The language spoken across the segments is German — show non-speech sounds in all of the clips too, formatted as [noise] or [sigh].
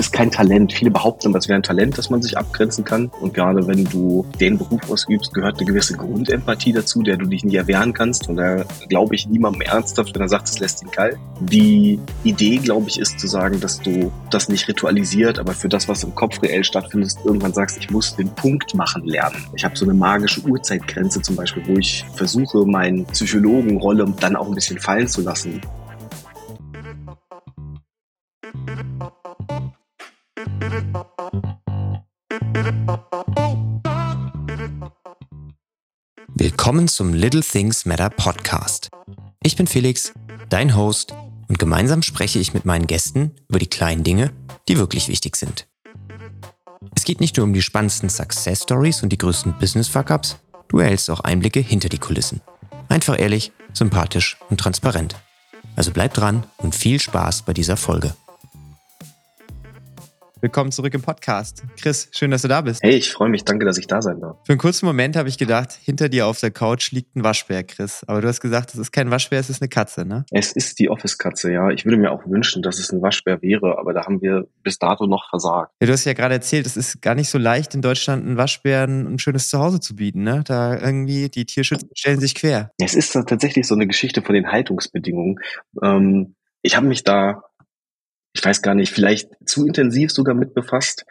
ist kein Talent. Viele behaupten, das wäre ein Talent, dass man sich abgrenzen kann. Und gerade wenn du den Beruf ausübst, gehört eine gewisse Grundempathie dazu, der du dich nicht erwehren kannst. Und da glaube ich niemandem ernsthaft, wenn er sagt, es lässt ihn kalt. Die Idee, glaube ich, ist zu sagen, dass du das nicht ritualisiert, aber für das, was im Kopf reell stattfindet, irgendwann sagst, ich muss den Punkt machen lernen. Ich habe so eine magische Uhrzeitgrenze zum Beispiel, wo ich versuche, meine Psychologenrolle dann auch ein bisschen fallen zu lassen. Willkommen zum Little Things Matter Podcast. Ich bin Felix, dein Host, und gemeinsam spreche ich mit meinen Gästen über die kleinen Dinge, die wirklich wichtig sind. Es geht nicht nur um die spannendsten Success Stories und die größten Business Fuck-ups, du erhältst auch Einblicke hinter die Kulissen. Einfach ehrlich, sympathisch und transparent. Also bleib dran und viel Spaß bei dieser Folge. Willkommen zurück im Podcast. Chris, schön, dass du da bist. Hey, ich freue mich. Danke, dass ich da sein darf. Für einen kurzen Moment habe ich gedacht, hinter dir auf der Couch liegt ein Waschbär, Chris. Aber du hast gesagt, es ist kein Waschbär, es ist eine Katze, ne? Es ist die Office-Katze, ja. Ich würde mir auch wünschen, dass es ein Waschbär wäre, aber da haben wir bis dato noch versagt. Ja, du hast ja gerade erzählt, es ist gar nicht so leicht, in Deutschland einen Waschbären ein schönes Zuhause zu bieten, ne? Da irgendwie, die Tierschützer stellen sich quer. Es ist tatsächlich so eine Geschichte von den Haltungsbedingungen. Ähm, ich habe mich da ich weiß gar nicht, vielleicht zu intensiv sogar mit befasst.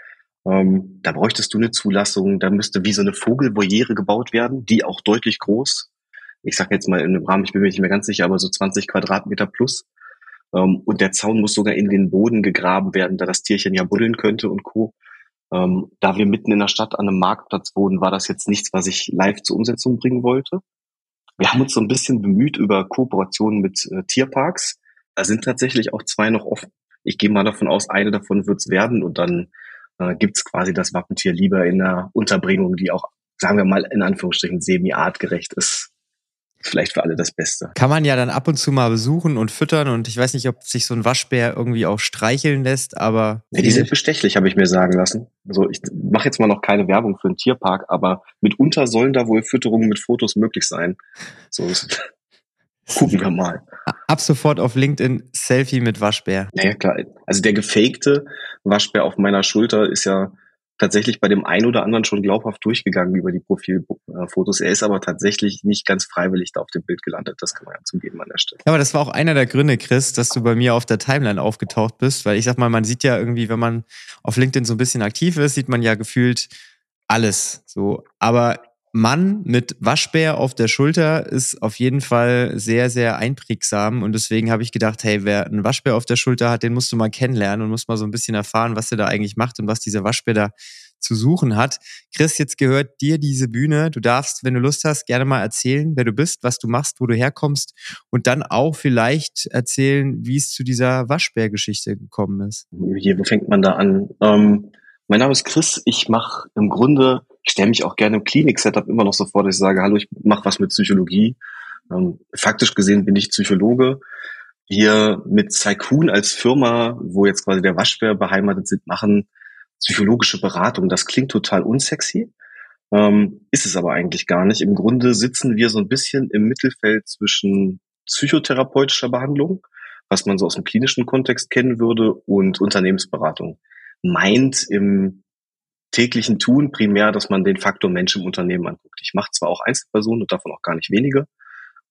Ähm, da bräuchtest du eine Zulassung, da müsste wie so eine Vogelvoyere gebaut werden, die auch deutlich groß. Ich sage jetzt mal in einem Rahmen, ich bin mir nicht mehr ganz sicher, aber so 20 Quadratmeter plus. Ähm, und der Zaun muss sogar in den Boden gegraben werden, da das Tierchen ja buddeln könnte und Co. Ähm, da wir mitten in der Stadt an einem Marktplatz wohnen, war das jetzt nichts, was ich live zur Umsetzung bringen wollte. Wir haben uns so ein bisschen bemüht über Kooperationen mit äh, Tierparks. Da sind tatsächlich auch zwei noch offen. Ich gehe mal davon aus, eine davon wird es werden und dann äh, gibt quasi das Wappentier lieber in einer Unterbringung, die auch, sagen wir mal, in Anführungsstrichen semi-artgerecht ist. Vielleicht für alle das Beste. Kann man ja dann ab und zu mal besuchen und füttern und ich weiß nicht, ob sich so ein Waschbär irgendwie auch streicheln lässt, aber. Ja, die sind bestechlich, habe ich mir sagen lassen. Also ich mache jetzt mal noch keine Werbung für einen Tierpark, aber mitunter sollen da wohl Fütterungen mit Fotos möglich sein. So [laughs] Gucken wir mal. Ab sofort auf LinkedIn Selfie mit Waschbär. Naja, klar. Also der gefakte Waschbär auf meiner Schulter ist ja tatsächlich bei dem einen oder anderen schon glaubhaft durchgegangen über die Profilfotos. Er ist aber tatsächlich nicht ganz freiwillig da auf dem Bild gelandet. Das kann man ja zugeben an der Stelle. Ja, aber das war auch einer der Gründe, Chris, dass du bei mir auf der Timeline aufgetaucht bist, weil ich sag mal, man sieht ja irgendwie, wenn man auf LinkedIn so ein bisschen aktiv ist, sieht man ja gefühlt alles so. Aber Mann mit Waschbär auf der Schulter ist auf jeden Fall sehr, sehr einprägsam. Und deswegen habe ich gedacht, hey, wer einen Waschbär auf der Schulter hat, den musst du mal kennenlernen und musst mal so ein bisschen erfahren, was er da eigentlich macht und was dieser Waschbär da zu suchen hat. Chris, jetzt gehört dir diese Bühne. Du darfst, wenn du Lust hast, gerne mal erzählen, wer du bist, was du machst, wo du herkommst und dann auch vielleicht erzählen, wie es zu dieser Waschbärgeschichte gekommen ist. Hier, wo fängt man da an? Ähm, mein Name ist Chris. Ich mache im Grunde ich stelle mich auch gerne im Klinik-Setup immer noch so vor, dass ich sage, hallo, ich mache was mit Psychologie. Ähm, faktisch gesehen bin ich Psychologe. Wir mit Saikun als Firma, wo jetzt quasi der Waschbär beheimatet sind, machen psychologische Beratung. Das klingt total unsexy, ähm, ist es aber eigentlich gar nicht. Im Grunde sitzen wir so ein bisschen im Mittelfeld zwischen psychotherapeutischer Behandlung, was man so aus dem klinischen Kontext kennen würde, und Unternehmensberatung. Meint im täglichen Tun primär, dass man den Faktor Mensch im Unternehmen anguckt. Ich mache zwar auch Einzelpersonen und davon auch gar nicht wenige,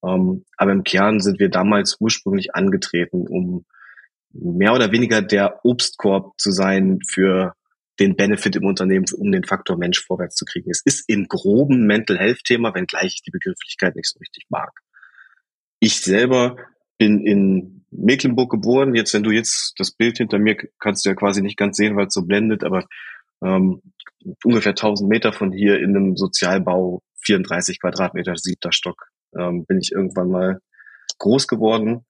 ähm, aber im Kern sind wir damals ursprünglich angetreten, um mehr oder weniger der Obstkorb zu sein für den Benefit im Unternehmen, um den Faktor Mensch vorwärts zu kriegen. Es ist im groben Mental Health Thema, wenngleich ich die Begrifflichkeit nicht so richtig mag. Ich selber bin in Mecklenburg geboren. Jetzt, wenn du jetzt das Bild hinter mir kannst du ja quasi nicht ganz sehen, weil es so blendet, aber ähm, ungefähr 1000 Meter von hier in einem Sozialbau, 34 Quadratmeter, siebter Stock, ähm, bin ich irgendwann mal groß geworden,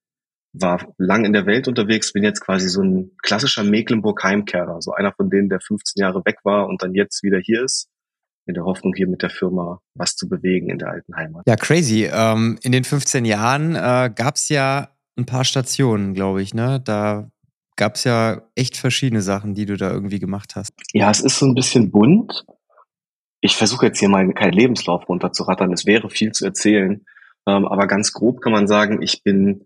war lang in der Welt unterwegs, bin jetzt quasi so ein klassischer Mecklenburg-Heimkehrer, so einer von denen, der 15 Jahre weg war und dann jetzt wieder hier ist in der Hoffnung, hier mit der Firma was zu bewegen in der alten Heimat. Ja, crazy. Ähm, in den 15 Jahren äh, gab es ja ein paar Stationen, glaube ich. Ne? Da gab es ja echt verschiedene Sachen, die du da irgendwie gemacht hast. Ja, es ist so ein bisschen bunt. Ich versuche jetzt hier mal keinen Lebenslauf runterzurattern. Es wäre viel zu erzählen. Ähm, aber ganz grob kann man sagen, ich bin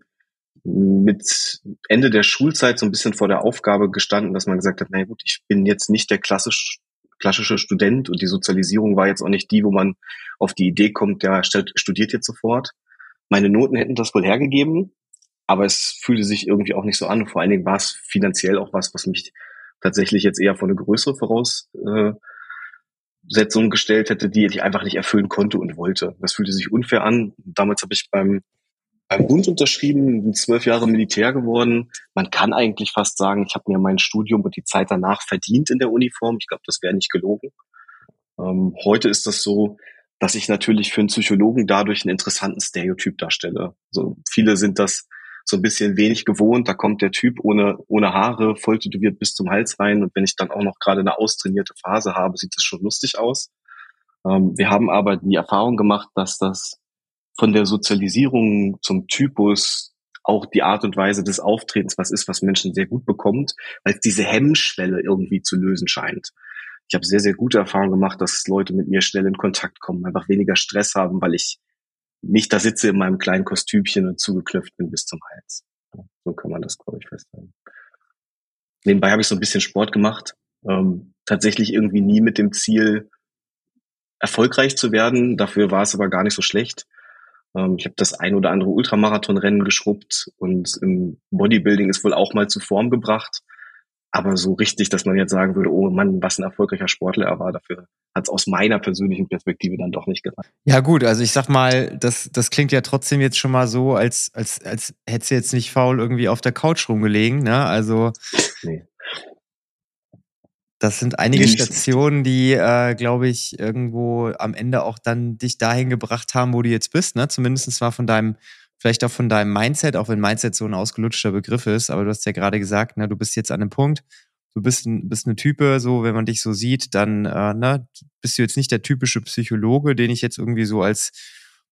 mit Ende der Schulzeit so ein bisschen vor der Aufgabe gestanden, dass man gesagt hat, na gut, ich bin jetzt nicht der klassisch, klassische Student und die Sozialisierung war jetzt auch nicht die, wo man auf die Idee kommt, der studiert jetzt sofort. Meine Noten hätten das wohl hergegeben, aber es fühlte sich irgendwie auch nicht so an. vor allen Dingen war es finanziell auch was, was mich tatsächlich jetzt eher vor eine größere Voraussetzung gestellt hätte, die ich einfach nicht erfüllen konnte und wollte. Das fühlte sich unfair an. Damals habe ich beim beim Bund unterschrieben, bin zwölf Jahre Militär geworden. Man kann eigentlich fast sagen, ich habe mir mein Studium und die Zeit danach verdient in der Uniform. Ich glaube, das wäre nicht gelogen. Ähm, heute ist das so, dass ich natürlich für einen Psychologen dadurch einen interessanten Stereotyp darstelle. Also viele sind das so ein bisschen wenig gewohnt. Da kommt der Typ ohne, ohne Haare, voll tätowiert bis zum Hals rein. Und wenn ich dann auch noch gerade eine austrainierte Phase habe, sieht das schon lustig aus. Ähm, wir haben aber die Erfahrung gemacht, dass das von der Sozialisierung zum Typus auch die Art und Weise des Auftretens was ist, was Menschen sehr gut bekommt, weil diese Hemmschwelle irgendwie zu lösen scheint. Ich habe sehr, sehr gute Erfahrungen gemacht, dass Leute mit mir schnell in Kontakt kommen, einfach weniger Stress haben, weil ich nicht da sitze in meinem kleinen Kostümchen und zugeknüpft bin bis zum Hals. So kann man das, glaube ich, festhalten. Nebenbei habe ich so ein bisschen Sport gemacht. Ähm, tatsächlich irgendwie nie mit dem Ziel, erfolgreich zu werden. Dafür war es aber gar nicht so schlecht. Ähm, ich habe das ein oder andere Ultramarathonrennen geschrubbt und im Bodybuilding ist wohl auch mal zu Form gebracht. Aber so richtig, dass man jetzt sagen würde, oh Mann, was ein erfolgreicher Sportler er war, dafür hat es aus meiner persönlichen Perspektive dann doch nicht gereicht. Ja gut, also ich sag mal, das, das klingt ja trotzdem jetzt schon mal so, als, als, als hättest du jetzt nicht faul irgendwie auf der Couch rumgelegen. Ne? Also nee. Das sind einige Stationen, die, äh, glaube ich, irgendwo am Ende auch dann dich dahin gebracht haben, wo du jetzt bist. Ne? Zumindest mal von deinem, vielleicht auch von deinem Mindset, auch wenn Mindset so ein ausgelutschter Begriff ist. Aber du hast ja gerade gesagt, ne, du bist jetzt an einem Punkt, du bist, ein, bist eine Type, so wenn man dich so sieht, dann äh, ne, bist du jetzt nicht der typische Psychologe, den ich jetzt irgendwie so als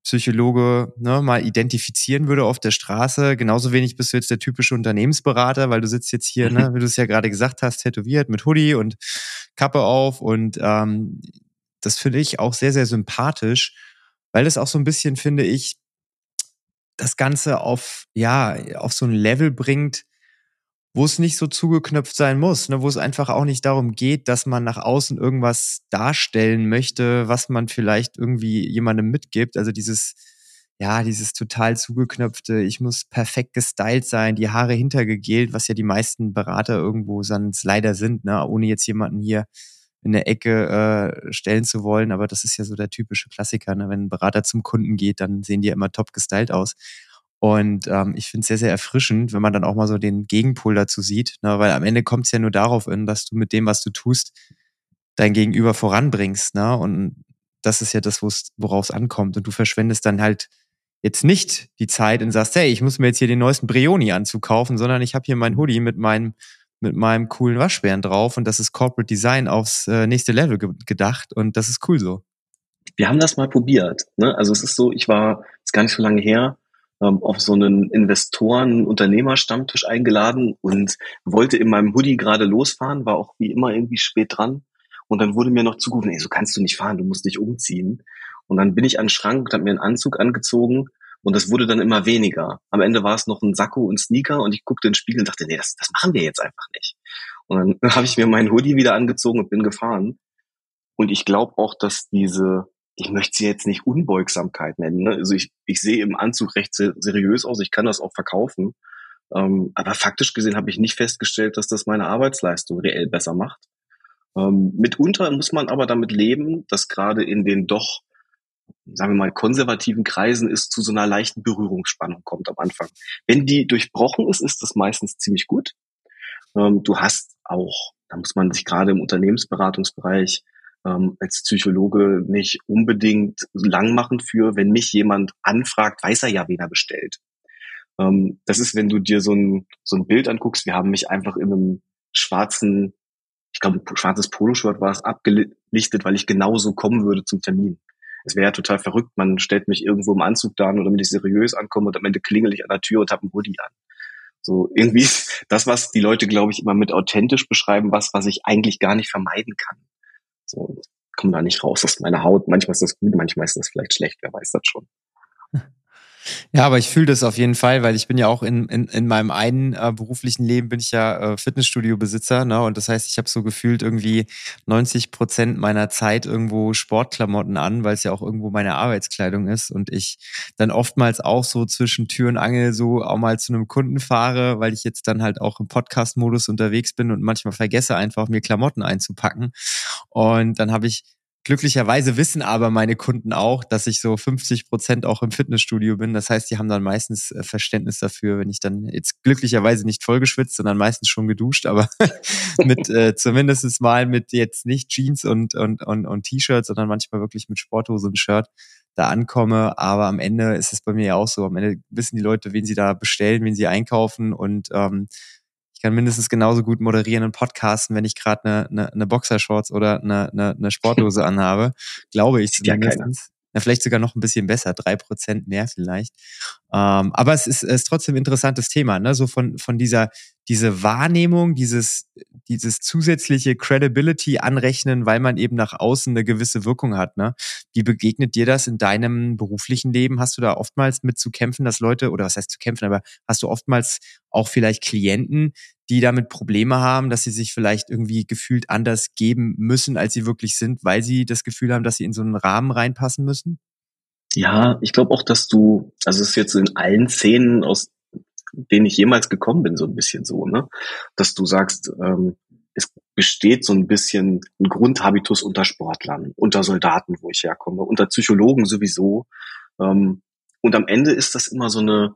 Psychologe ne, mal identifizieren würde auf der Straße. Genauso wenig bist du jetzt der typische Unternehmensberater, weil du sitzt jetzt hier, ne, wie du es ja gerade gesagt hast, tätowiert mit Hoodie und Kappe auf. Und ähm, das finde ich auch sehr, sehr sympathisch, weil es auch so ein bisschen, finde ich, das Ganze auf, ja, auf so ein Level bringt, wo es nicht so zugeknöpft sein muss, ne, wo es einfach auch nicht darum geht, dass man nach außen irgendwas darstellen möchte, was man vielleicht irgendwie jemandem mitgibt. Also dieses, ja, dieses total zugeknöpfte, ich muss perfekt gestylt sein, die Haare hintergegelt, was ja die meisten Berater irgendwo sonst leider sind, ne, ohne jetzt jemanden hier in der Ecke äh, stellen zu wollen. Aber das ist ja so der typische Klassiker, ne? wenn ein Berater zum Kunden geht, dann sehen die ja immer top gestylt aus. Und ähm, ich finde es sehr, sehr erfrischend, wenn man dann auch mal so den Gegenpol dazu sieht, ne? weil am Ende kommt es ja nur darauf an, dass du mit dem, was du tust, dein Gegenüber voranbringst. Ne? Und das ist ja das, worauf es ankommt. Und du verschwendest dann halt jetzt nicht die Zeit und sagst, hey, ich muss mir jetzt hier den neuesten Brioni-Anzug kaufen, sondern ich habe hier mein Hoodie mit meinem mit meinem coolen Waschbären drauf und das ist Corporate Design aufs äh, nächste Level ge gedacht und das ist cool so. Wir haben das mal probiert. Ne? Also es ist so, ich war, ist gar nicht so lange her, ähm, auf so einen Investoren-Unternehmer-Stammtisch eingeladen und wollte in meinem Hoodie gerade losfahren, war auch wie immer irgendwie spät dran. Und dann wurde mir noch zugerufen, ey, so kannst du nicht fahren, du musst dich umziehen. Und dann bin ich an den Schrank und habe mir einen Anzug angezogen und das wurde dann immer weniger. Am Ende war es noch ein Sakko und Sneaker und ich guckte in den Spiegel und dachte, nee, das, das machen wir jetzt einfach nicht. Und dann [laughs] habe ich mir meinen Hoodie wieder angezogen und bin gefahren. Und ich glaube auch, dass diese ich möchte sie jetzt nicht Unbeugsamkeit nennen. Ne? Also ich, ich sehe im Anzug recht seriös aus, ich kann das auch verkaufen. Ähm, aber faktisch gesehen habe ich nicht festgestellt, dass das meine Arbeitsleistung reell besser macht. Ähm, mitunter muss man aber damit leben, dass gerade in den doch, sagen wir mal, konservativen Kreisen es zu so einer leichten Berührungsspannung kommt am Anfang. Wenn die durchbrochen ist, ist das meistens ziemlich gut. Ähm, du hast auch, da muss man sich gerade im Unternehmensberatungsbereich ähm, als Psychologe nicht unbedingt lang machen für, wenn mich jemand anfragt, weiß er ja, wen er bestellt. Ähm, das ist, wenn du dir so ein, so ein Bild anguckst, wir haben mich einfach in einem schwarzen, ich glaube, schwarzes Poloshirt war es abgelichtet, weil ich genauso kommen würde zum Termin. Es wäre ja total verrückt, man stellt mich irgendwo im Anzug da, nur damit ich seriös ankomme und am Ende klingel ich an der Tür und habe einen Hoodie an. So irgendwie ist das, was die Leute, glaube ich, immer mit authentisch beschreiben, was, was ich eigentlich gar nicht vermeiden kann. So, komme da nicht raus aus meiner Haut. Manchmal ist das gut, manchmal ist das vielleicht schlecht, wer weiß das schon. [laughs] Ja, aber ich fühle das auf jeden Fall, weil ich bin ja auch in, in, in meinem einen äh, beruflichen Leben bin ich ja äh, Fitnessstudio-Besitzer, ne? Und das heißt, ich habe so gefühlt irgendwie 90 Prozent meiner Zeit irgendwo Sportklamotten an, weil es ja auch irgendwo meine Arbeitskleidung ist und ich dann oftmals auch so zwischen Tür und Angel so auch mal zu einem Kunden fahre, weil ich jetzt dann halt auch im Podcast-Modus unterwegs bin und manchmal vergesse einfach mir Klamotten einzupacken. Und dann habe ich Glücklicherweise wissen aber meine Kunden auch, dass ich so 50 Prozent auch im Fitnessstudio bin. Das heißt, die haben dann meistens äh, Verständnis dafür, wenn ich dann jetzt glücklicherweise nicht vollgeschwitzt, sondern meistens schon geduscht, aber [laughs] mit äh, zumindest mal mit jetzt nicht Jeans und, und, und, und T-Shirt, sondern manchmal wirklich mit Sporthose und Shirt da ankomme. Aber am Ende ist es bei mir ja auch so. Am Ende wissen die Leute, wen sie da bestellen, wen sie einkaufen und ähm, ich kann mindestens genauso gut moderieren und podcasten, wenn ich gerade eine, eine, eine Boxershorts oder eine, eine, eine Sporthose [laughs] anhabe. Glaube ich zumindest. Ja, ja, vielleicht sogar noch ein bisschen besser, drei Prozent mehr vielleicht. Ähm, aber es ist, ist trotzdem ein interessantes Thema, ne? So von, von dieser, diese Wahrnehmung, dieses, dieses zusätzliche Credibility anrechnen, weil man eben nach außen eine gewisse Wirkung hat, ne? Wie begegnet dir das in deinem beruflichen Leben? Hast du da oftmals mit zu kämpfen, dass Leute, oder was heißt zu kämpfen, aber hast du oftmals auch vielleicht Klienten, die damit Probleme haben, dass sie sich vielleicht irgendwie gefühlt anders geben müssen, als sie wirklich sind, weil sie das Gefühl haben, dass sie in so einen Rahmen reinpassen müssen? Ja, ich glaube auch, dass du, also es ist jetzt in allen Szenen, aus denen ich jemals gekommen bin, so ein bisschen so, ne? Dass du sagst, ähm, es besteht so ein bisschen ein Grundhabitus unter Sportlern, unter Soldaten, wo ich herkomme, unter Psychologen sowieso. Ähm, und am Ende ist das immer so eine,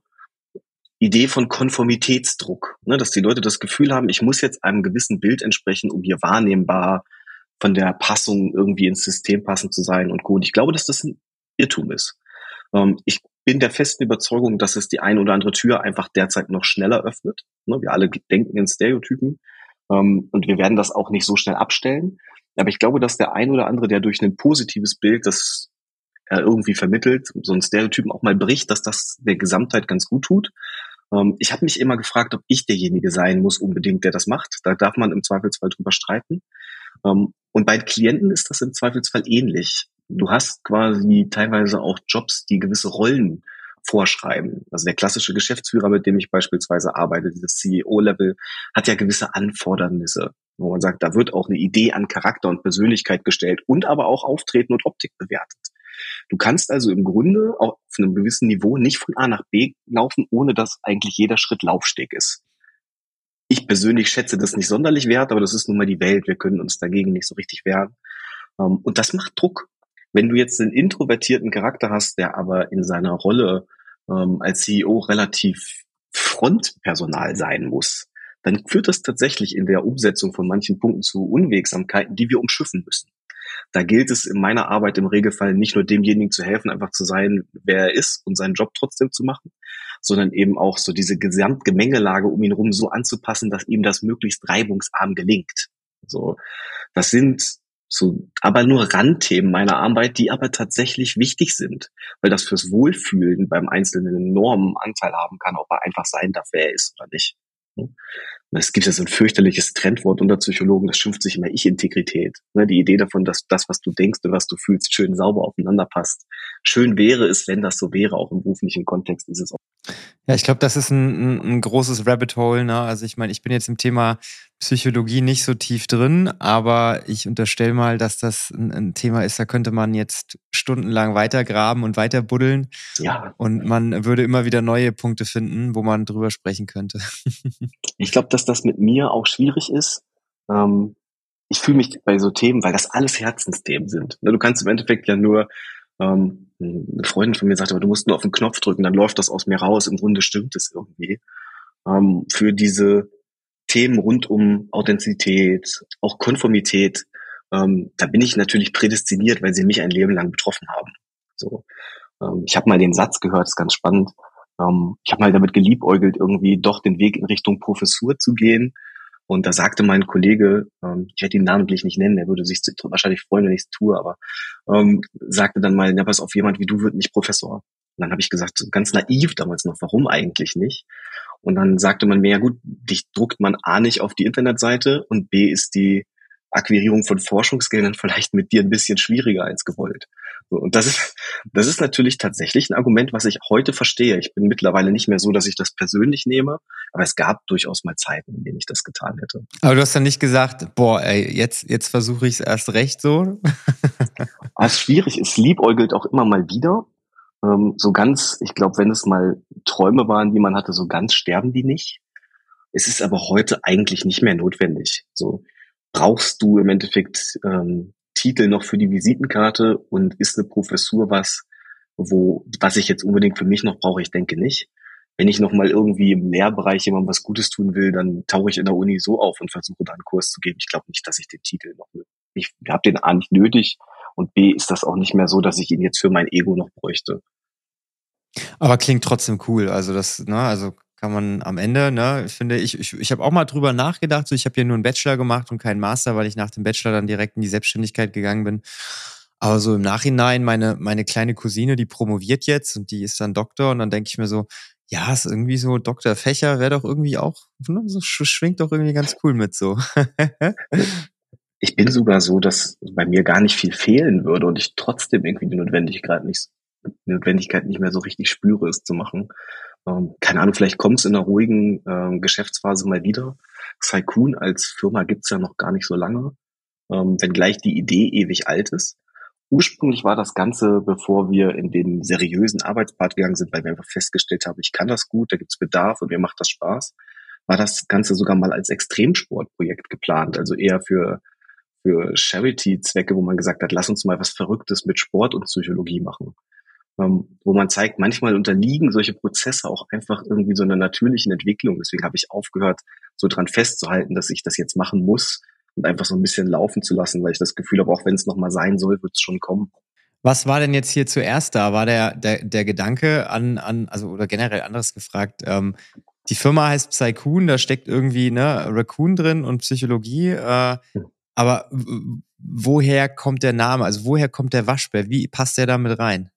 Idee von Konformitätsdruck, ne, dass die Leute das Gefühl haben, ich muss jetzt einem gewissen Bild entsprechen, um hier wahrnehmbar von der Passung irgendwie ins System passend zu sein und gut. Ich glaube, dass das ein Irrtum ist. Ähm, ich bin der festen Überzeugung, dass es die eine oder andere Tür einfach derzeit noch schneller öffnet. Ne, wir alle denken in Stereotypen ähm, und wir werden das auch nicht so schnell abstellen. Aber ich glaube, dass der ein oder andere, der durch ein positives Bild, das irgendwie vermittelt, so ein Stereotypen auch mal bricht, dass das der Gesamtheit ganz gut tut. Ähm, ich habe mich immer gefragt, ob ich derjenige sein muss unbedingt, der das macht. Da darf man im Zweifelsfall drüber streiten. Ähm, und bei Klienten ist das im Zweifelsfall ähnlich. Du hast quasi teilweise auch Jobs, die gewisse Rollen vorschreiben. Also der klassische Geschäftsführer, mit dem ich beispielsweise arbeite, dieses CEO-Level, hat ja gewisse Anfordernisse, wo man sagt, da wird auch eine Idee an Charakter und Persönlichkeit gestellt und aber auch Auftreten und Optik bewertet. Du kannst also im Grunde auch auf einem gewissen Niveau nicht von A nach B laufen, ohne dass eigentlich jeder Schritt Laufsteg ist. Ich persönlich schätze das nicht sonderlich wert, aber das ist nun mal die Welt. Wir können uns dagegen nicht so richtig wehren. Ähm, und das macht Druck. Wenn du jetzt einen introvertierten Charakter hast, der aber in seiner Rolle ähm, als CEO relativ Frontpersonal sein muss, dann führt das tatsächlich in der Umsetzung von manchen Punkten zu Unwegsamkeiten, die wir umschiffen müssen. Da gilt es in meiner Arbeit im Regelfall nicht nur demjenigen zu helfen, einfach zu sein, wer er ist und seinen Job trotzdem zu machen, sondern eben auch so diese Gesamtgemengelage um ihn herum so anzupassen, dass ihm das möglichst reibungsarm gelingt. So, das sind so, aber nur Randthemen meiner Arbeit, die aber tatsächlich wichtig sind, weil das fürs Wohlfühlen beim Einzelnen einen enormen Anteil haben kann, ob er einfach sein darf, wer er ist oder nicht. Es gibt ja so ein fürchterliches Trendwort unter Psychologen, das schimpft sich immer Ich-Integrität. Ne, die Idee davon, dass das, was du denkst und was du fühlst, schön sauber aufeinander passt. Schön wäre es, wenn das so wäre, auch im beruflichen Kontext ist es auch. Ja, ich glaube, das ist ein, ein, ein, großes Rabbit Hole. Ne? Also ich meine, ich bin jetzt im Thema Psychologie nicht so tief drin, aber ich unterstelle mal, dass das ein, ein, Thema ist, da könnte man jetzt stundenlang weitergraben und weiter buddeln. Ja. Und man würde immer wieder neue Punkte finden, wo man drüber sprechen könnte. ich glaube, das mit mir auch schwierig ist. Ähm, ich fühle mich bei so Themen, weil das alles Herzensthemen sind. Ne, du kannst im Endeffekt ja nur ähm, eine Freundin von mir sagte, aber du musst nur auf den Knopf drücken, dann läuft das aus mir raus. Im Grunde stimmt es irgendwie. Ähm, für diese Themen rund um Authentizität, auch Konformität, ähm, da bin ich natürlich prädestiniert, weil sie mich ein Leben lang betroffen haben. So, ähm, ich habe mal den Satz gehört, ist ganz spannend. Ähm, ich habe mal damit geliebäugelt, irgendwie doch den Weg in Richtung Professur zu gehen. Und da sagte mein Kollege, ähm, ich werde ihn namentlich nicht nennen, er würde sich wahrscheinlich freuen, wenn ich es tue, aber ähm, sagte dann mal, ja, pass auf, jemand wie du wird nicht Professor. Und dann habe ich gesagt, ganz naiv damals noch, warum eigentlich nicht? Und dann sagte man mir, ja gut, dich druckt man A nicht auf die Internetseite und B ist die Akquirierung von Forschungsgeldern [laughs] vielleicht mit dir ein bisschen schwieriger als gewollt. Und das ist, das ist natürlich tatsächlich ein Argument, was ich heute verstehe. Ich bin mittlerweile nicht mehr so, dass ich das persönlich nehme, aber es gab durchaus mal Zeiten, in denen ich das getan hätte. Aber du hast dann nicht gesagt, boah, ey, jetzt, jetzt versuche ich es erst recht so. Es [laughs] ist schwierig, es liebäugelt auch immer mal wieder. Ähm, so ganz, ich glaube, wenn es mal Träume waren, die man hatte, so ganz sterben die nicht. Es ist aber heute eigentlich nicht mehr notwendig. So brauchst du im Endeffekt ähm, Titel noch für die Visitenkarte und ist eine Professur was, wo, was ich jetzt unbedingt für mich noch brauche? Ich denke nicht. Wenn ich noch mal irgendwie im Lehrbereich jemandem was Gutes tun will, dann tauche ich in der Uni so auf und versuche da einen Kurs zu geben. Ich glaube nicht, dass ich den Titel noch, ich habe den A nicht nötig und B ist das auch nicht mehr so, dass ich ihn jetzt für mein Ego noch bräuchte. Aber klingt trotzdem cool. Also das, ne, also kann man am Ende, ne, finde, ich, ich, ich habe auch mal drüber nachgedacht, so ich habe hier nur einen Bachelor gemacht und keinen Master, weil ich nach dem Bachelor dann direkt in die Selbstständigkeit gegangen bin. Aber so im Nachhinein, meine, meine kleine Cousine, die promoviert jetzt und die ist dann Doktor und dann denke ich mir so, ja, ist irgendwie so Dr. Fächer wäre doch irgendwie auch, ne, so schwingt doch irgendwie ganz cool mit so. [laughs] ich bin sogar so, dass bei mir gar nicht viel fehlen würde und ich trotzdem irgendwie die Notwendigkeit nicht, Notwendigkeit nicht mehr so richtig spüre, es zu machen. Ähm, keine Ahnung, vielleicht kommt es in einer ruhigen ähm, Geschäftsphase mal wieder. Saikun als Firma gibt's ja noch gar nicht so lange, ähm, wenngleich die Idee ewig alt ist. Ursprünglich war das Ganze, bevor wir in den seriösen Arbeitspart gegangen sind, weil wir einfach festgestellt haben, ich kann das gut, da gibt's Bedarf und mir macht das Spaß, war das Ganze sogar mal als Extremsportprojekt geplant, also eher für für Charity-Zwecke, wo man gesagt hat, lass uns mal was Verrücktes mit Sport und Psychologie machen ähm, wo man zeigt, manchmal unterliegen solche Prozesse auch einfach irgendwie so einer natürlichen Entwicklung. Deswegen habe ich aufgehört, so dran festzuhalten, dass ich das jetzt machen muss und einfach so ein bisschen laufen zu lassen, weil ich das Gefühl habe, auch wenn es nochmal sein soll, wird es schon kommen. Was war denn jetzt hier zuerst da? War der, der, der Gedanke an, an, also oder generell anderes gefragt, ähm, die Firma heißt Psychoon, da steckt irgendwie ne, Raccoon drin und Psychologie. Äh, hm. aber woher kommt der Name? Also woher kommt der Waschbär? Wie passt der da mit rein?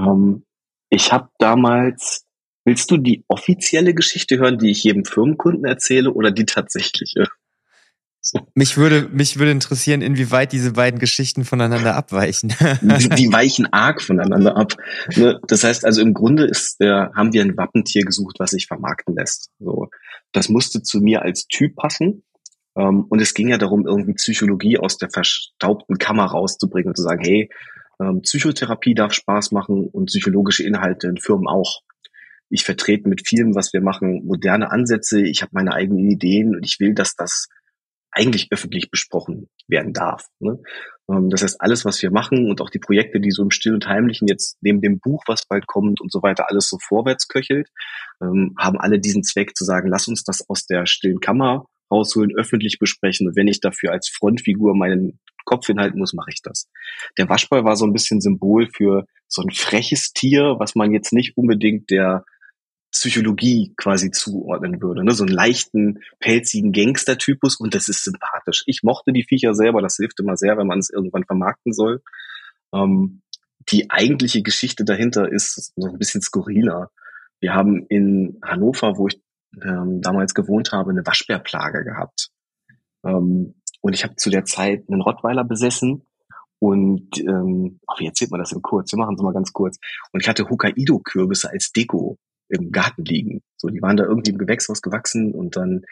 Ähm, ich habe damals, willst du die offizielle Geschichte hören, die ich jedem Firmenkunden erzähle oder die tatsächliche? So. [laughs] Mich würde, mich würde interessieren, inwieweit diese beiden Geschichten voneinander abweichen. die, die [laughs] weichen arg voneinander ab. Ne? Das heißt also im Grunde ist, äh, haben wir ein Wappentier gesucht, was sich vermarkten lässt. So, das musste zu mir als Typ passen. Ähm, und es ging ja darum, irgendwie Psychologie aus der verstaubten Kammer rauszubringen und zu sagen, hey, ähm, Psychotherapie darf Spaß machen und psychologische Inhalte in Firmen auch. Ich vertrete mit vielem, was wir machen, moderne Ansätze. Ich habe meine eigenen Ideen und ich will, dass das eigentlich öffentlich besprochen werden darf. Ne? Ähm, das heißt, alles, was wir machen und auch die Projekte, die so im Still und Heimlichen jetzt neben dem Buch, was bald kommt und so weiter, alles so vorwärts köchelt, ähm, haben alle diesen Zweck zu sagen, lass uns das aus der stillen Kammer rausholen, öffentlich besprechen. Und wenn ich dafür als Frontfigur meinen Kopf hinhalten muss, mache ich das. Der Waschball war so ein bisschen Symbol für so ein freches Tier, was man jetzt nicht unbedingt der Psychologie quasi zuordnen würde. Ne? So einen leichten, pelzigen Gangster-Typus und das ist sympathisch. Ich mochte die Viecher selber, das hilft immer sehr, wenn man es irgendwann vermarkten soll. Ähm, die eigentliche Geschichte dahinter ist so ein bisschen skurriler. Wir haben in Hannover, wo ich ähm, damals gewohnt habe, eine Waschbärplage gehabt. Ähm, und ich habe zu der Zeit einen Rottweiler besessen. Und ähm, wie erzählt man das in kurz? Wir machen es mal ganz kurz. Und ich hatte Hokkaido-Kürbisse als Deko im Garten liegen. So, die waren da irgendwie im Gewächshaus gewachsen und dann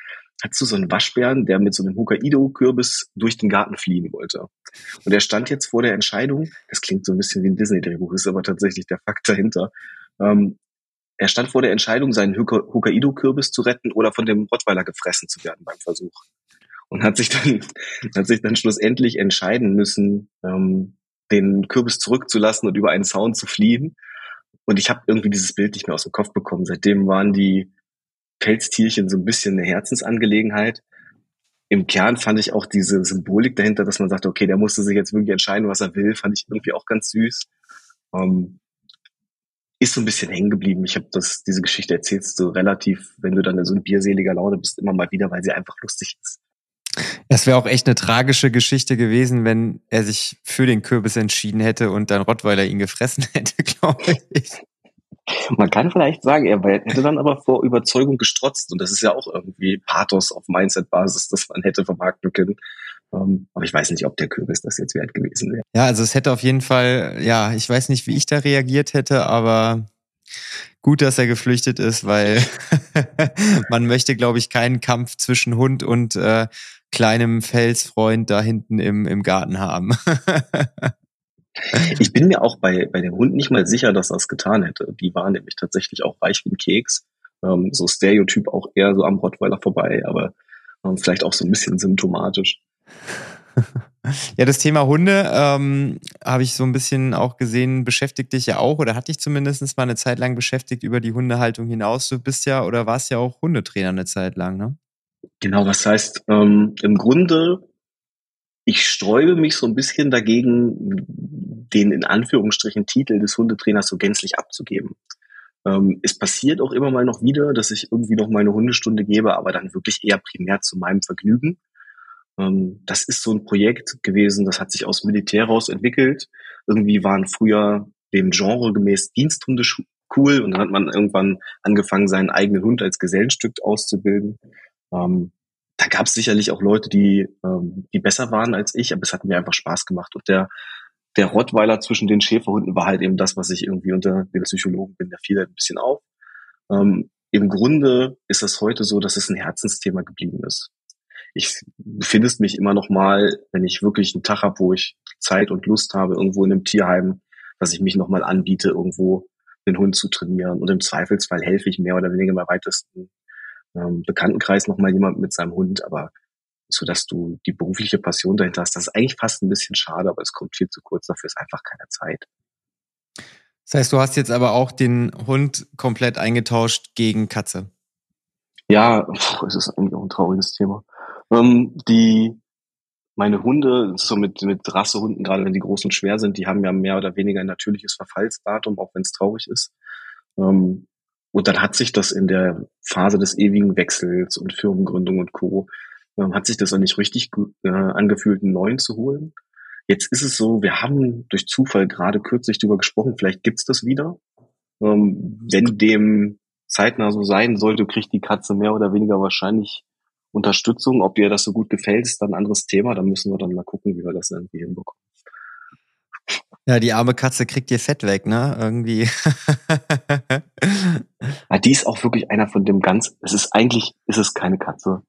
hattest du so einen Waschbären, der mit so einem Hokkaido-Kürbis durch den Garten fliehen wollte. Und er stand jetzt vor der Entscheidung, das klingt so ein bisschen wie ein Disney-Drehbuch, ist aber tatsächlich der Fakt dahinter. Ähm, er stand vor der Entscheidung, seinen Hokkaido-Kürbis zu retten oder von dem Rottweiler gefressen zu werden beim Versuch und hat sich dann, [laughs] hat sich dann schlussendlich entscheiden müssen, ähm, den Kürbis zurückzulassen und über einen Zaun zu fliehen. Und ich habe irgendwie dieses Bild nicht mehr aus dem Kopf bekommen. Seitdem waren die Pelztierchen so ein bisschen eine Herzensangelegenheit. Im Kern fand ich auch diese Symbolik dahinter, dass man sagt, okay, der musste sich jetzt wirklich entscheiden, was er will, fand ich irgendwie auch ganz süß. Ähm, ist so ein bisschen hängen geblieben. Ich habe das, diese Geschichte erzählst du relativ, wenn du dann in so ein bierseliger Laune bist, immer mal wieder, weil sie einfach lustig ist. Das wäre auch echt eine tragische Geschichte gewesen, wenn er sich für den Kürbis entschieden hätte und dann Rottweiler ihn gefressen [laughs] hätte, glaube ich. Man kann vielleicht sagen, er hätte dann aber vor Überzeugung gestrotzt und das ist ja auch irgendwie Pathos auf Mindset-Basis, dass man hätte vermarkten können. Ähm, aber ich weiß nicht, ob der Kürbis das jetzt wert gewesen wäre. Ja, also es hätte auf jeden Fall, ja, ich weiß nicht, wie ich da reagiert hätte, aber gut, dass er geflüchtet ist, weil [laughs] man möchte, glaube ich, keinen Kampf zwischen Hund und äh, kleinem Felsfreund da hinten im, im Garten haben. ich bin mir [laughs] auch bei, bei dem Hund nicht mal sicher, dass er es getan hätte. Die waren nämlich tatsächlich auch weich wie ein Keks. Ähm, so Stereotyp auch eher so am Rottweiler vorbei, aber ähm, vielleicht auch so ein bisschen symptomatisch. [laughs] Ja, das Thema Hunde ähm, habe ich so ein bisschen auch gesehen, beschäftigt dich ja auch oder hat dich zumindest mal eine Zeit lang beschäftigt über die Hundehaltung hinaus. Du bist ja oder warst ja auch Hundetrainer eine Zeit lang, ne? Genau, was heißt, ähm, im Grunde, ich sträube mich so ein bisschen dagegen, den in Anführungsstrichen Titel des Hundetrainers so gänzlich abzugeben. Ähm, es passiert auch immer mal noch wieder, dass ich irgendwie noch mal eine Hundestunde gebe, aber dann wirklich eher primär zu meinem Vergnügen. Ähm, das ist so ein Projekt gewesen, das hat sich aus Militär raus entwickelt. Irgendwie waren früher dem Genre gemäß Diensthunde cool und dann hat man irgendwann angefangen, seinen eigenen Hund als Gesellenstück auszubilden. Ähm, da gab es sicherlich auch Leute, die, ähm, die besser waren als ich, aber es hat mir einfach Spaß gemacht. Und der, der Rottweiler zwischen den Schäferhunden war halt eben das, was ich irgendwie unter den Psychologen bin, der fiel halt ein bisschen auf. Ähm, Im Grunde ist es heute so, dass es ein Herzensthema geblieben ist ich befinde mich immer noch mal, wenn ich wirklich einen Tag habe, wo ich Zeit und Lust habe, irgendwo in einem Tierheim, dass ich mich noch mal anbiete, irgendwo den Hund zu trainieren. Und im Zweifelsfall helfe ich mehr oder weniger im weitesten ähm, Bekanntenkreis noch mal jemand mit seinem Hund, aber so dass du die berufliche Passion dahinter hast, das ist eigentlich fast ein bisschen schade, aber es kommt viel zu kurz, dafür ist einfach keine Zeit. Das heißt, du hast jetzt aber auch den Hund komplett eingetauscht gegen Katze. Ja, es ist eigentlich auch ein trauriges Thema. Ähm, die meine Hunde, so mit, mit Rassehunden, gerade wenn die groß und schwer sind, die haben ja mehr oder weniger ein natürliches Verfallsdatum, auch wenn es traurig ist. Ähm, und dann hat sich das in der Phase des ewigen Wechsels und Firmengründung und Co. Ähm, hat sich das auch nicht richtig äh, angefühlt, einen neuen zu holen. Jetzt ist es so, wir haben durch Zufall gerade kürzlich darüber gesprochen, vielleicht gibt's das wieder. Ähm, wenn dem zeitnah so sein sollte, kriegt die Katze mehr oder weniger wahrscheinlich Unterstützung. Ob dir das so gut gefällt, ist dann ein anderes Thema. Da müssen wir dann mal gucken, wie wir das irgendwie hinbekommen. Ja, die arme Katze kriegt ihr Fett weg, ne? Irgendwie. [laughs] ja, die ist auch wirklich einer von dem ganz, es ist eigentlich, ist es keine Katze.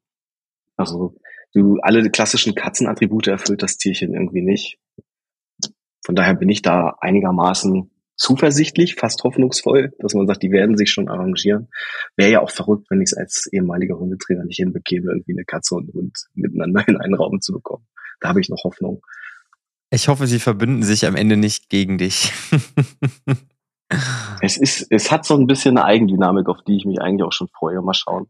Also, du, alle klassischen Katzenattribute erfüllt das Tierchen irgendwie nicht. Von daher bin ich da einigermaßen zuversichtlich, fast hoffnungsvoll, dass man sagt, die werden sich schon arrangieren. Wäre ja auch verrückt, wenn ich es als ehemaliger Hundetrainer nicht hinbekäme, irgendwie eine Katze und einen Hund miteinander in einen Raum zu bekommen. Da habe ich noch Hoffnung. Ich hoffe, sie verbünden sich am Ende nicht gegen dich. es ist, es hat so ein bisschen eine Eigendynamik, auf die ich mich eigentlich auch schon freue. Mal schauen.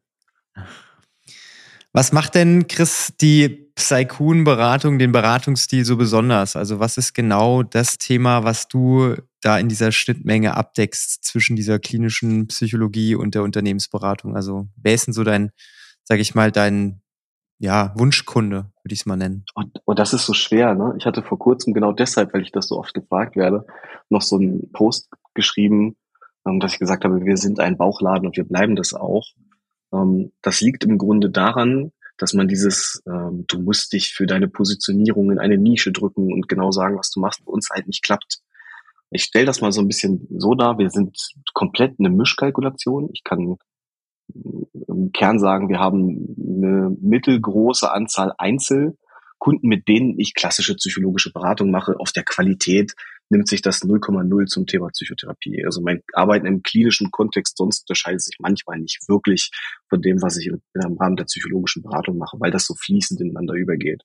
Was macht denn, Chris, die Psychun-Beratung, den Beratungsstil so besonders? Also was ist genau das Thema, was du da in dieser Schnittmenge abdeckst zwischen dieser klinischen Psychologie und der Unternehmensberatung? Also wer ist denn so dein, sag ich mal, dein ja, Wunschkunde, würde ich es mal nennen. Und, und das ist so schwer, ne? Ich hatte vor kurzem genau deshalb, weil ich das so oft gefragt werde, noch so einen Post geschrieben, ähm, dass ich gesagt habe, wir sind ein Bauchladen und wir bleiben das auch. Ähm, das liegt im Grunde daran, dass man dieses, ähm, du musst dich für deine Positionierung in eine Nische drücken und genau sagen, was du machst, bei uns halt nicht klappt. Ich stelle das mal so ein bisschen so dar, wir sind komplett eine Mischkalkulation. Ich kann im Kern sagen, wir haben eine mittelgroße Anzahl Einzelkunden, mit denen ich klassische psychologische Beratung mache. Auf der Qualität nimmt sich das 0,0 zum Thema Psychotherapie. Also mein Arbeiten im klinischen Kontext sonst unterscheidet sich manchmal nicht wirklich von dem, was ich im Rahmen der psychologischen Beratung mache, weil das so fließend ineinander übergeht.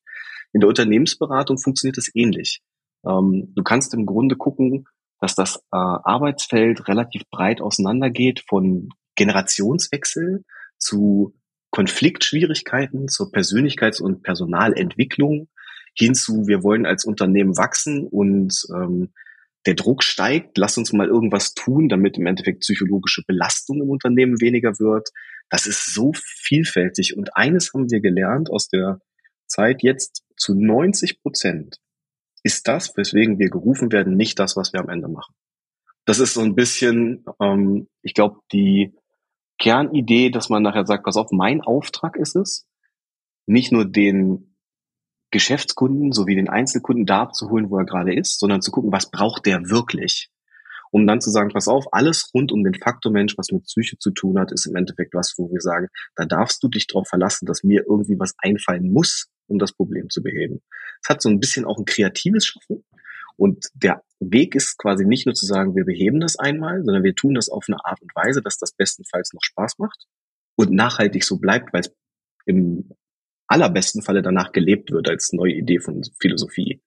In der Unternehmensberatung funktioniert das ähnlich. Ähm, du kannst im Grunde gucken, dass das äh, Arbeitsfeld relativ breit auseinandergeht von Generationswechsel zu Konfliktschwierigkeiten, zur Persönlichkeits- und Personalentwicklung hinzu, wir wollen als Unternehmen wachsen und ähm, der Druck steigt, lass uns mal irgendwas tun, damit im Endeffekt psychologische Belastung im Unternehmen weniger wird. Das ist so vielfältig. Und eines haben wir gelernt aus der Zeit jetzt zu 90 Prozent ist das, weswegen wir gerufen werden, nicht das, was wir am Ende machen. Das ist so ein bisschen, ähm, ich glaube, die Kernidee, dass man nachher sagt, pass auf, mein Auftrag ist es, nicht nur den Geschäftskunden sowie den Einzelkunden da abzuholen, wo er gerade ist, sondern zu gucken, was braucht der wirklich? Um dann zu sagen, pass auf, alles rund um den Faktor Mensch, was mit Psyche zu tun hat, ist im Endeffekt was, wo wir sagen, da darfst du dich darauf verlassen, dass mir irgendwie was einfallen muss, um das Problem zu beheben. Es hat so ein bisschen auch ein kreatives Schaffen. Und der Weg ist quasi nicht nur zu sagen, wir beheben das einmal, sondern wir tun das auf eine Art und Weise, dass das bestenfalls noch Spaß macht und nachhaltig so bleibt, weil es im allerbesten Falle danach gelebt wird als neue Idee von Philosophie.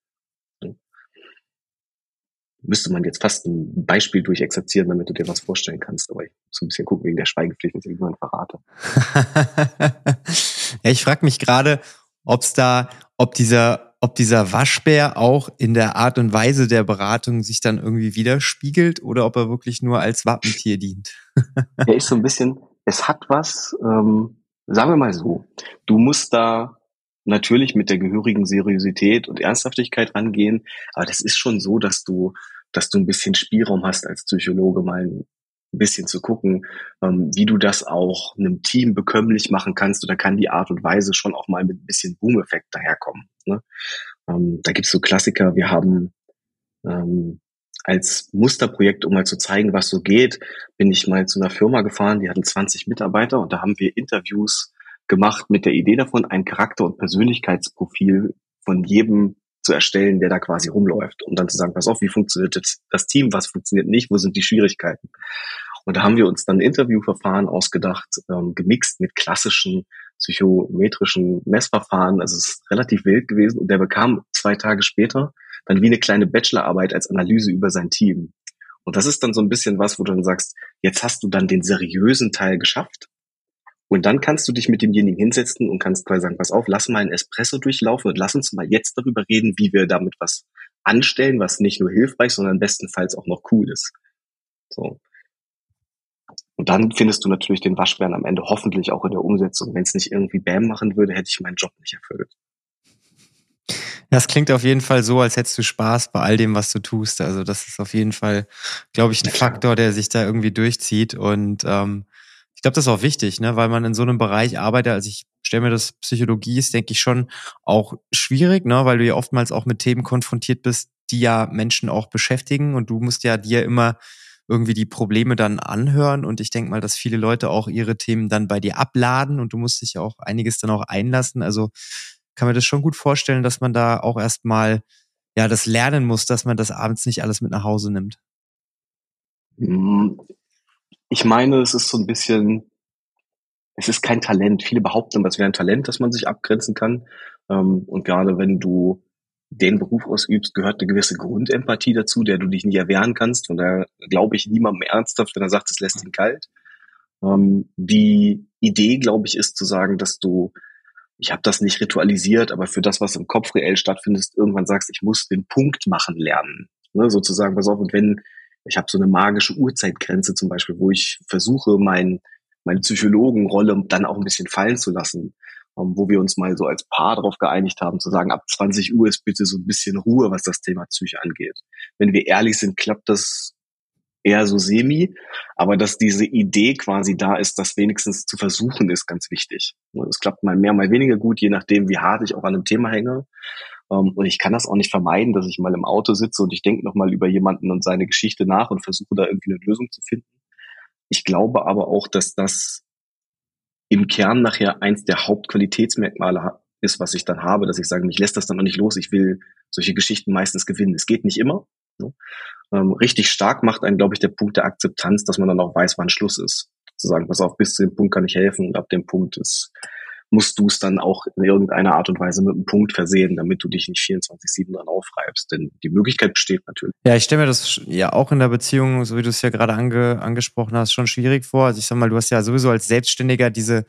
Müsste man jetzt fast ein Beispiel durchexerzieren, damit du dir was vorstellen kannst. Aber ich muss ein bisschen gucken wegen der Schweigepflicht, dass ich irgendwann verrate. [laughs] ja, ich frage mich gerade, ob es da, ob dieser, ob dieser Waschbär auch in der Art und Weise der Beratung sich dann irgendwie widerspiegelt oder ob er wirklich nur als Wappentier dient. [laughs] er ist so ein bisschen, es hat was, ähm, sagen wir mal so, du musst da natürlich mit der gehörigen Seriosität und Ernsthaftigkeit rangehen, aber das ist schon so, dass du, dass du ein bisschen Spielraum hast als Psychologe mal ein bisschen zu gucken, ähm, wie du das auch einem Team bekömmlich machen kannst oder kann die Art und Weise schon auch mal mit ein bisschen Boom-Effekt daherkommen. Ne? Ähm, da gibt's so Klassiker, wir haben ähm, als Musterprojekt, um mal zu zeigen, was so geht, bin ich mal zu einer Firma gefahren, die hatten 20 Mitarbeiter und da haben wir Interviews gemacht mit der Idee davon, ein Charakter- und Persönlichkeitsprofil von jedem zu erstellen, der da quasi rumläuft, um dann zu sagen, pass auf, wie funktioniert das Team, was funktioniert nicht, wo sind die Schwierigkeiten. Und da haben wir uns dann Interviewverfahren ausgedacht, ähm, gemixt mit klassischen psychometrischen Messverfahren. Also es ist relativ wild gewesen und der bekam zwei Tage später dann wie eine kleine Bachelorarbeit als Analyse über sein Team. Und das ist dann so ein bisschen was, wo du dann sagst, jetzt hast du dann den seriösen Teil geschafft. Und dann kannst du dich mit demjenigen hinsetzen und kannst quasi sagen, pass auf, lass mal ein Espresso durchlaufen und lass uns mal jetzt darüber reden, wie wir damit was anstellen, was nicht nur hilfreich, sondern bestenfalls auch noch cool ist. So. Und dann findest du natürlich den Waschbären am Ende hoffentlich auch in der Umsetzung. Wenn es nicht irgendwie Bam machen würde, hätte ich meinen Job nicht erfüllt. Das klingt auf jeden Fall so, als hättest du Spaß bei all dem, was du tust. Also das ist auf jeden Fall, glaube ich, ein Faktor, der sich da irgendwie durchzieht. Und ähm, ich glaube, das ist auch wichtig, ne? weil man in so einem Bereich arbeitet. Also ich stelle mir das Psychologie ist, denke ich, schon auch schwierig, ne? weil du ja oftmals auch mit Themen konfrontiert bist, die ja Menschen auch beschäftigen. Und du musst ja dir immer irgendwie die Probleme dann anhören. Und ich denke mal, dass viele Leute auch ihre Themen dann bei dir abladen und du musst dich ja auch einiges dann auch einlassen. Also kann mir das schon gut vorstellen, dass man da auch erstmal ja das lernen muss, dass man das abends nicht alles mit nach Hause nimmt. Hm, ich meine, es ist so ein bisschen, es ist kein Talent. Viele behaupten, es wäre ein Talent, dass man sich abgrenzen kann. Ähm, und gerade wenn du den Beruf ausübst, gehört eine gewisse Grundempathie dazu, der du dich nicht erwehren kannst. Und da glaube ich niemandem ernsthaft, wenn er sagt, es lässt ihn kalt. Ähm, die Idee, glaube ich, ist zu sagen, dass du ich habe das nicht ritualisiert, aber für das, was im Kopf reell stattfindet, irgendwann sagst, ich muss den Punkt machen lernen. Ne, sozusagen, pass auf, und wenn, ich habe so eine magische Uhrzeitgrenze zum Beispiel, wo ich versuche, mein, meine Psychologenrolle dann auch ein bisschen fallen zu lassen, um, ähm, wo wir uns mal so als Paar darauf geeinigt haben, zu sagen, ab 20 Uhr ist bitte so ein bisschen Ruhe, was das Thema Psyche angeht. Wenn wir ehrlich sind, klappt das eher so semi, aber dass diese Idee quasi da ist, das wenigstens zu versuchen, ist ganz wichtig. Es klappt mal mehr, mal weniger gut, je nachdem, wie hart ich auch an einem Thema hänge. Ähm, und ich kann das auch nicht vermeiden, dass ich mal im Auto sitze und ich denke nochmal über jemanden und seine Geschichte nach und versuche da irgendwie eine Lösung zu finden. Ich glaube aber auch, dass das im Kern nachher eins der Hauptqualitätsmerkmale ist, was ich dann habe, dass ich sage, mich lässt das dann noch nicht los. Ich will solche Geschichten meistens gewinnen. Es geht nicht immer. Ne? Ähm, richtig stark macht einen, glaube ich, der Punkt der Akzeptanz, dass man dann auch weiß, wann Schluss ist. Zu sagen, pass auf, bis zu dem Punkt kann ich helfen und ab dem Punkt ist, musst du es dann auch in irgendeiner Art und Weise mit einem Punkt versehen, damit du dich nicht 24-7 dann aufreibst. Denn die Möglichkeit besteht natürlich. Ja, ich stelle mir das ja auch in der Beziehung, so wie du es ja gerade ange angesprochen hast, schon schwierig vor. Also ich sag mal, du hast ja sowieso als Selbstständiger diese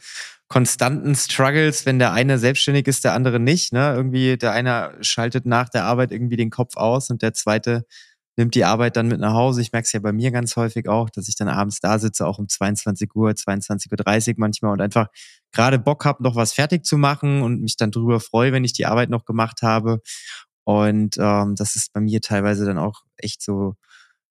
konstanten Struggles, wenn der eine selbstständig ist, der andere nicht. Ne? Irgendwie der eine schaltet nach der Arbeit irgendwie den Kopf aus und der zweite nimmt die Arbeit dann mit nach Hause. Ich merke es ja bei mir ganz häufig auch, dass ich dann abends da sitze, auch um 22 Uhr, 22.30 Uhr manchmal und einfach gerade Bock habe, noch was fertig zu machen und mich dann drüber freue, wenn ich die Arbeit noch gemacht habe. Und ähm, das ist bei mir teilweise dann auch echt so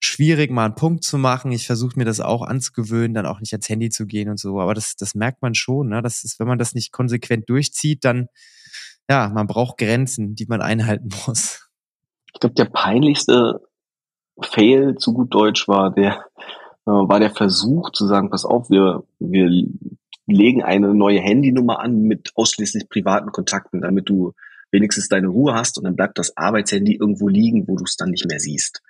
schwierig, mal einen Punkt zu machen. Ich versuche mir das auch anzugewöhnen, dann auch nicht ans Handy zu gehen und so. Aber das, das merkt man schon. Ne? Das ist, wenn man das nicht konsequent durchzieht, dann ja, man braucht Grenzen, die man einhalten [laughs] muss. Ich glaube, der peinlichste Fail zu gut Deutsch war der, äh, war der Versuch zu sagen, pass auf, wir, wir legen eine neue Handynummer an mit ausschließlich privaten Kontakten, damit du wenigstens deine Ruhe hast und dann bleibt das Arbeitshandy irgendwo liegen, wo du es dann nicht mehr siehst.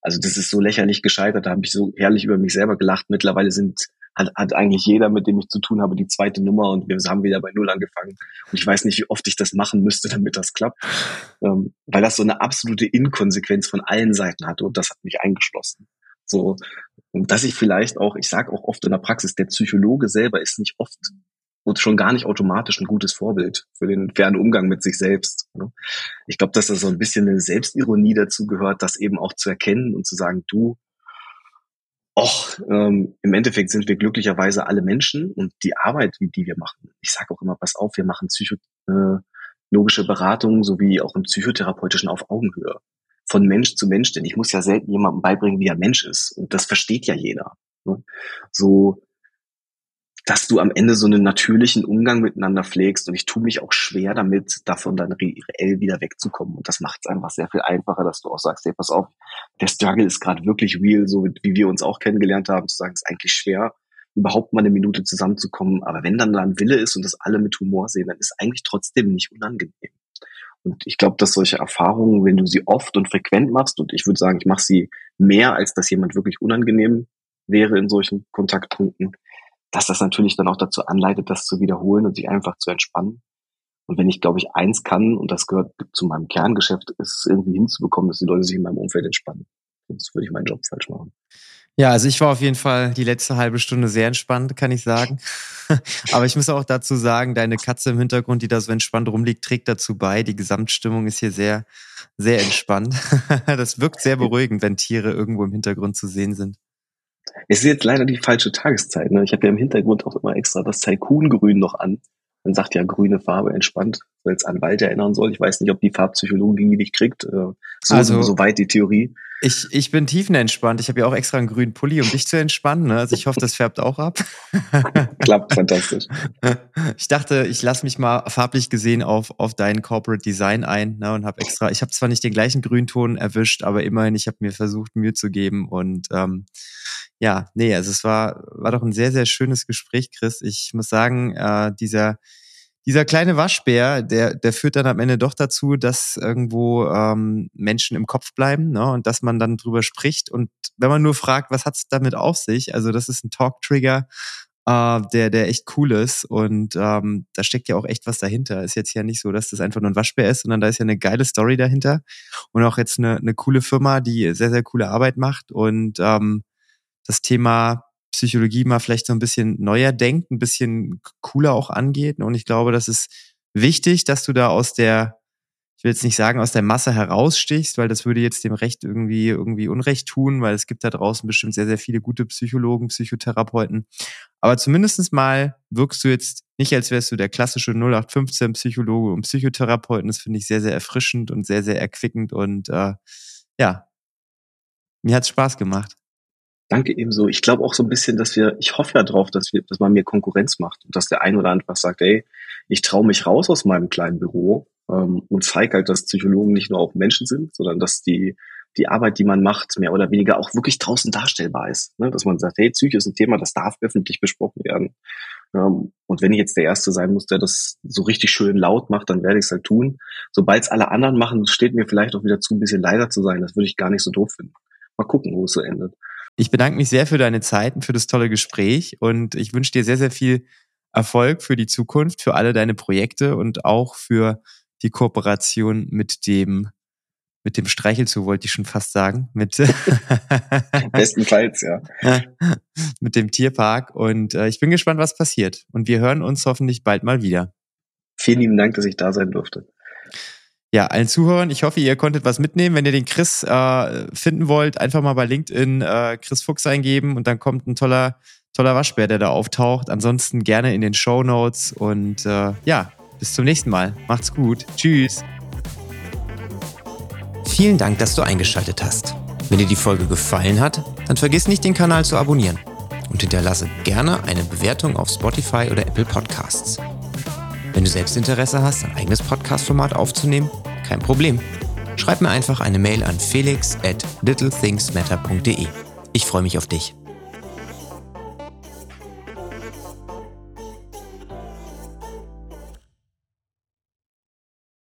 Also das ist so lächerlich gescheitert, da habe ich so herrlich über mich selber gelacht. Mittlerweile sind hat, hat eigentlich jeder, mit dem ich zu tun habe, die zweite Nummer und wir haben wieder bei Null angefangen. Und ich weiß nicht, wie oft ich das machen müsste, [laughs] damit das klappt. Ähm, weil das so eine absolute Inkonsequenz von allen Seiten hatte und das hat mich eingeschlossen. So, und dass ich vielleicht auch, ich sage auch oft in der Praxis, der Psychologe selber ist nicht oft und schon gar nicht automatisch ein gutes Vorbild für den fairen Umgang mit sich selbst. Ne? Ich glaube, dass da so ein bisschen eine Selbstironie dazu gehört, das eben auch zu erkennen und zu sagen, du, Och, ähm, im Endeffekt sind wir glücklicherweise alle Menschen und die Arbeit, die wir machen, ich sage auch immer, pass auf, wir machen psychologische äh, Beratungen sowie auch im psychotherapeutischen auf Augenhöhe. Von Mensch zu Mensch, denn ich muss ja selten jemandem beibringen, wie er Mensch ist. Und das versteht ja jeder. Ne? So dass du am Ende so einen natürlichen Umgang miteinander pflegst. Und ich tue mich auch schwer damit, davon dann reell wieder wegzukommen. Und das macht es einfach sehr viel einfacher, dass du auch sagst, hey, pass auf, der Struggle ist gerade wirklich real, so wie wir uns auch kennengelernt haben, zu sagen, es ist eigentlich schwer, überhaupt mal eine Minute zusammenzukommen. Aber wenn dann da ein Wille ist und das alle mit Humor sehen, dann ist eigentlich trotzdem nicht unangenehm. Und ich glaube, dass solche Erfahrungen, wenn du sie oft und frequent machst, und ich würde sagen, ich mache sie mehr, als dass jemand wirklich unangenehm wäre in solchen Kontaktpunkten, dass das natürlich dann auch dazu anleitet, das zu wiederholen und sich einfach zu entspannen. Und wenn ich, glaube ich, eins kann, und das gehört zu meinem Kerngeschäft, ist irgendwie hinzubekommen, dass die Leute sich in meinem Umfeld entspannen. Sonst würde ich meinen Job falsch machen. Ja, also ich war auf jeden Fall die letzte halbe Stunde sehr entspannt, kann ich sagen. [laughs] Aber ich muss auch dazu sagen, deine Katze im Hintergrund, die da so entspannt rumliegt, trägt dazu bei. Die Gesamtstimmung ist hier sehr, sehr entspannt. [laughs] Das wirkt sehr beruhigend, wenn Tiere irgendwo im Hintergrund zu sehen sind. Es ist jetzt leider die falsche Tageszeit. Ne? Ich habe ja im Hintergrund auch immer extra das Tycoon-Grün noch an. Man sagt ja grüne Farbe entspannt, weil es an Wald erinnern soll. Ich weiß nicht, ob die Farbpsychologie dich kriegt. Äh, so, also, so weit die Theorie. Ich, ich bin tiefenentspannt. Ich habe ja auch extra einen grünen Pulli, um dich zu entspannen. Ne? Also ich hoffe, das färbt auch ab. [laughs] Klappt fantastisch. Ich dachte, ich lasse mich mal farblich gesehen auf, auf dein Corporate Design ein ne? und habe extra, ich habe zwar nicht den gleichen Grünton erwischt, aber immerhin, ich habe mir versucht, Mühe zu geben. Und ähm, ja, nee, also es war, war doch ein sehr, sehr schönes Gespräch, Chris. Ich muss sagen, äh, dieser dieser kleine Waschbär, der, der führt dann am Ende doch dazu, dass irgendwo ähm, Menschen im Kopf bleiben ne? und dass man dann drüber spricht. Und wenn man nur fragt, was hat's damit auf sich? Also das ist ein Talk-Trigger, äh, der, der echt cool ist. Und ähm, da steckt ja auch echt was dahinter. Ist jetzt ja nicht so, dass das einfach nur ein Waschbär ist, sondern da ist ja eine geile Story dahinter. Und auch jetzt eine, eine coole Firma, die sehr, sehr coole Arbeit macht. Und ähm, das Thema Psychologie mal vielleicht so ein bisschen neuer denkt, ein bisschen cooler auch angeht. Und ich glaube, das ist wichtig, dass du da aus der, ich will jetzt nicht sagen, aus der Masse herausstichst, weil das würde jetzt dem Recht irgendwie, irgendwie Unrecht tun, weil es gibt da draußen bestimmt sehr, sehr viele gute Psychologen, Psychotherapeuten. Aber zumindestens mal wirkst du jetzt nicht, als wärst du der klassische 0815 Psychologe und Psychotherapeuten. Das finde ich sehr, sehr erfrischend und sehr, sehr erquickend und äh, ja, mir hat's Spaß gemacht. Danke ebenso. Ich glaube auch so ein bisschen, dass wir, ich hoffe ja drauf, dass wir, dass man mir Konkurrenz macht und dass der ein oder andere sagt, ey, ich traue mich raus aus meinem kleinen Büro ähm, und zeige halt, dass Psychologen nicht nur auch Menschen sind, sondern dass die die Arbeit, die man macht, mehr oder weniger auch wirklich draußen darstellbar ist. Ne? Dass man sagt, hey, Psyche ist ein Thema, das darf öffentlich besprochen werden. Ähm, und wenn ich jetzt der Erste sein muss, der das so richtig schön laut macht, dann werde ich es halt tun. Sobald es alle anderen machen, steht mir vielleicht auch wieder zu, ein bisschen leiser zu sein. Das würde ich gar nicht so doof finden. Mal gucken, wo es so endet. Ich bedanke mich sehr für deine Zeit und für das tolle Gespräch und ich wünsche dir sehr, sehr viel Erfolg für die Zukunft, für alle deine Projekte und auch für die Kooperation mit dem mit dem Streichelzoo wollte ich schon fast sagen, mit [laughs] bestenfalls ja, [laughs] mit dem Tierpark. Und äh, ich bin gespannt, was passiert. Und wir hören uns hoffentlich bald mal wieder. Vielen lieben Dank, dass ich da sein durfte ja, allen Zuhörern, ich hoffe, ihr konntet was mitnehmen. Wenn ihr den Chris äh, finden wollt, einfach mal bei LinkedIn äh, Chris Fuchs eingeben und dann kommt ein toller, toller Waschbär, der da auftaucht. Ansonsten gerne in den Show Notes und äh, ja, bis zum nächsten Mal. Macht's gut. Tschüss. Vielen Dank, dass du eingeschaltet hast. Wenn dir die Folge gefallen hat, dann vergiss nicht, den Kanal zu abonnieren und hinterlasse gerne eine Bewertung auf Spotify oder Apple Podcasts. Wenn du selbst Interesse hast, ein eigenes Podcast-Format aufzunehmen, kein Problem. Schreib mir einfach eine Mail an felix at littlethingsmatter.de. Ich freue mich auf dich.